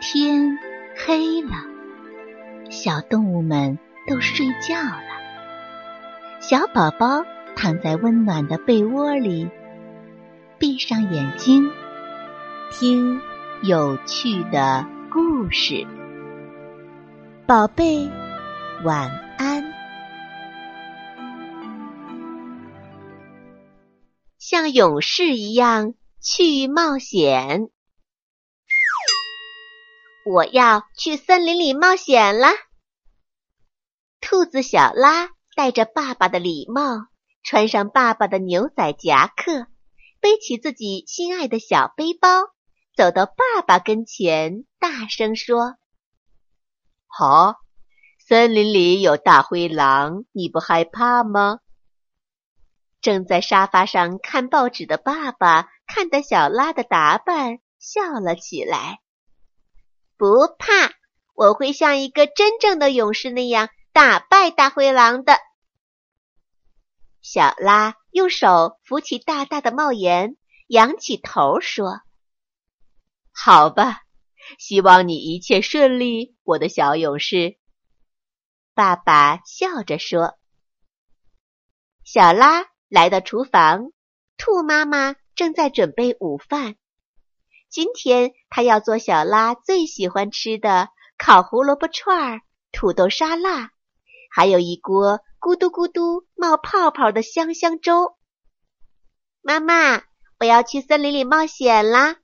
天黑了，小动物们都睡觉了。小宝宝躺在温暖的被窝里，闭上眼睛，听有趣的故事。宝贝，晚安。像勇士一样去冒险。我要去森林里冒险了。兔子小拉戴着爸爸的礼帽，穿上爸爸的牛仔夹克，背起自己心爱的小背包，走到爸爸跟前，大声说：“好，森林里有大灰狼，你不害怕吗？”正在沙发上看报纸的爸爸看到小拉的打扮，笑了起来。不怕，我会像一个真正的勇士那样打败大灰狼的。小拉用手扶起大大的帽檐，仰起头说：“好吧，希望你一切顺利，我的小勇士。”爸爸笑着说。小拉来到厨房，兔妈妈正在准备午饭。今天他要做小拉最喜欢吃的烤胡萝卜串儿、土豆沙拉，还有一锅咕嘟咕嘟冒泡泡的香香粥。妈妈，我要去森林里冒险啦！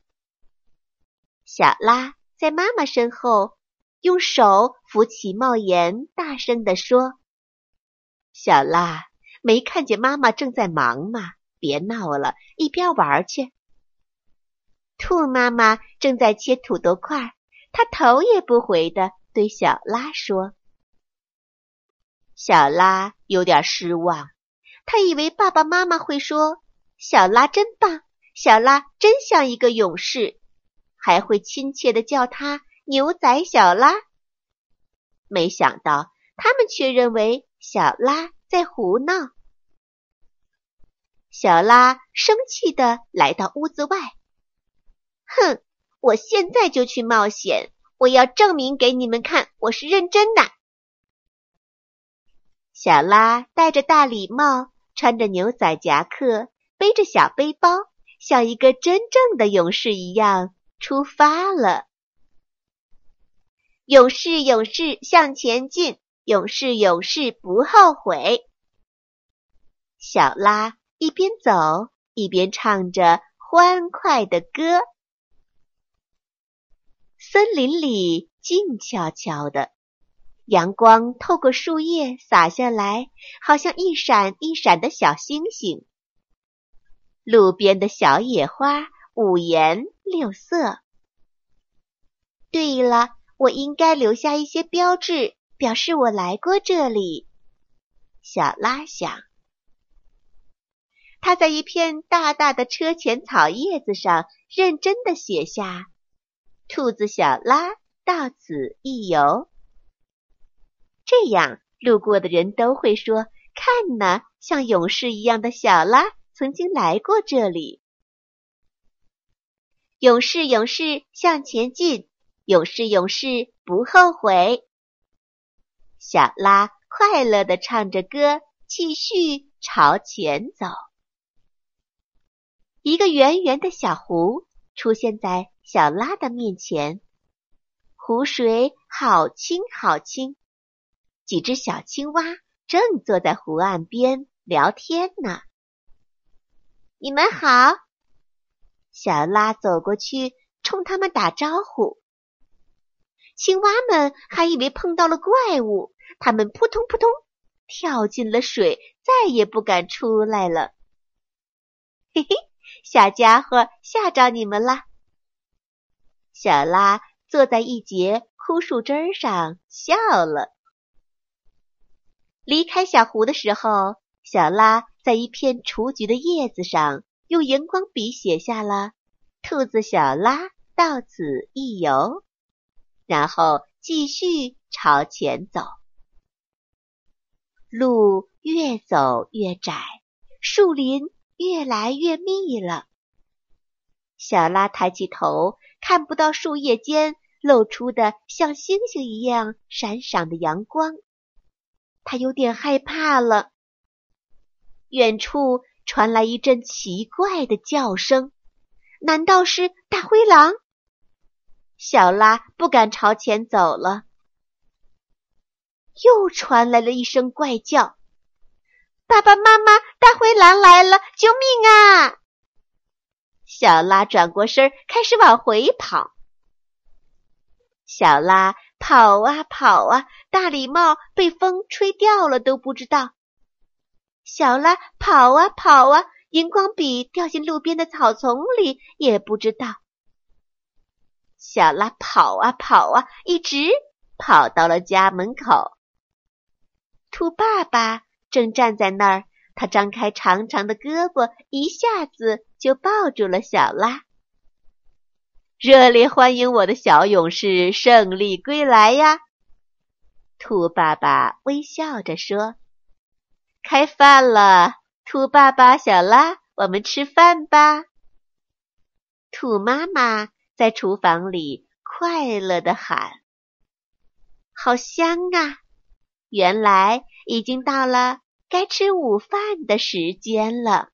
小拉在妈妈身后，用手扶起帽檐，大声地说：“小拉，没看见妈妈正在忙吗？别闹了，一边玩去。”兔妈妈正在切土豆块，她头也不回的对小拉说：“小拉有点失望，他以为爸爸妈妈会说小拉真棒，小拉真像一个勇士，还会亲切的叫他牛仔小拉。没想到他们却认为小拉在胡闹。小拉生气的来到屋子外。”哼！我现在就去冒险！我要证明给你们看，我是认真的。小拉戴着大礼帽，穿着牛仔夹克，背着小背包，像一个真正的勇士一样出发了。勇士，勇士向前进！勇士，勇士不后悔！小拉一边走一边唱着欢快的歌。森林里静悄悄的，阳光透过树叶洒下来，好像一闪一闪的小星星。路边的小野花五颜六色。对了，我应该留下一些标志，表示我来过这里。小拉想，他在一片大大的车前草叶子上认真的写下。兔子小拉到此一游，这样路过的人都会说：“看呐，像勇士一样的小拉曾经来过这里。”勇士，勇士向前进，勇士，勇士不后悔。小拉快乐的唱着歌，继续朝前走。一个圆圆的小湖出现在。小拉的面前，湖水好清好清，几只小青蛙正坐在湖岸边聊天呢。你们好，小拉走过去冲他们打招呼。青蛙们还以为碰到了怪物，他们扑通扑通跳进了水，再也不敢出来了。嘿嘿，小家伙，吓着你们了。小拉坐在一节枯树枝上笑了。离开小湖的时候，小拉在一片雏菊的叶子上用荧光笔写下了“兔子小拉到此一游”，然后继续朝前走。路越走越窄，树林越来越密了。小拉抬起头。看不到树叶间露出的像星星一样闪闪的阳光。他有点害怕了。远处传来一阵奇怪的叫声，难道是大灰狼？小拉不敢朝前走了。又传来了一声怪叫：“爸爸妈妈，大灰狼来了！救命啊！”小拉转过身，开始往回跑。小拉跑啊跑啊，大礼帽被风吹掉了都不知道。小拉跑啊跑啊，荧光笔掉进路边的草丛里也不知道。小拉跑啊跑啊，一直跑到了家门口。兔爸爸正站在那儿，他张开长长的胳膊，一下子就抱住了小拉。热烈欢迎我的小勇士胜利归来呀！兔爸爸微笑着说：“开饭了，兔爸爸、小拉，我们吃饭吧。”兔妈妈在厨房里快乐的喊：“好香啊！”原来已经到了该吃午饭的时间了。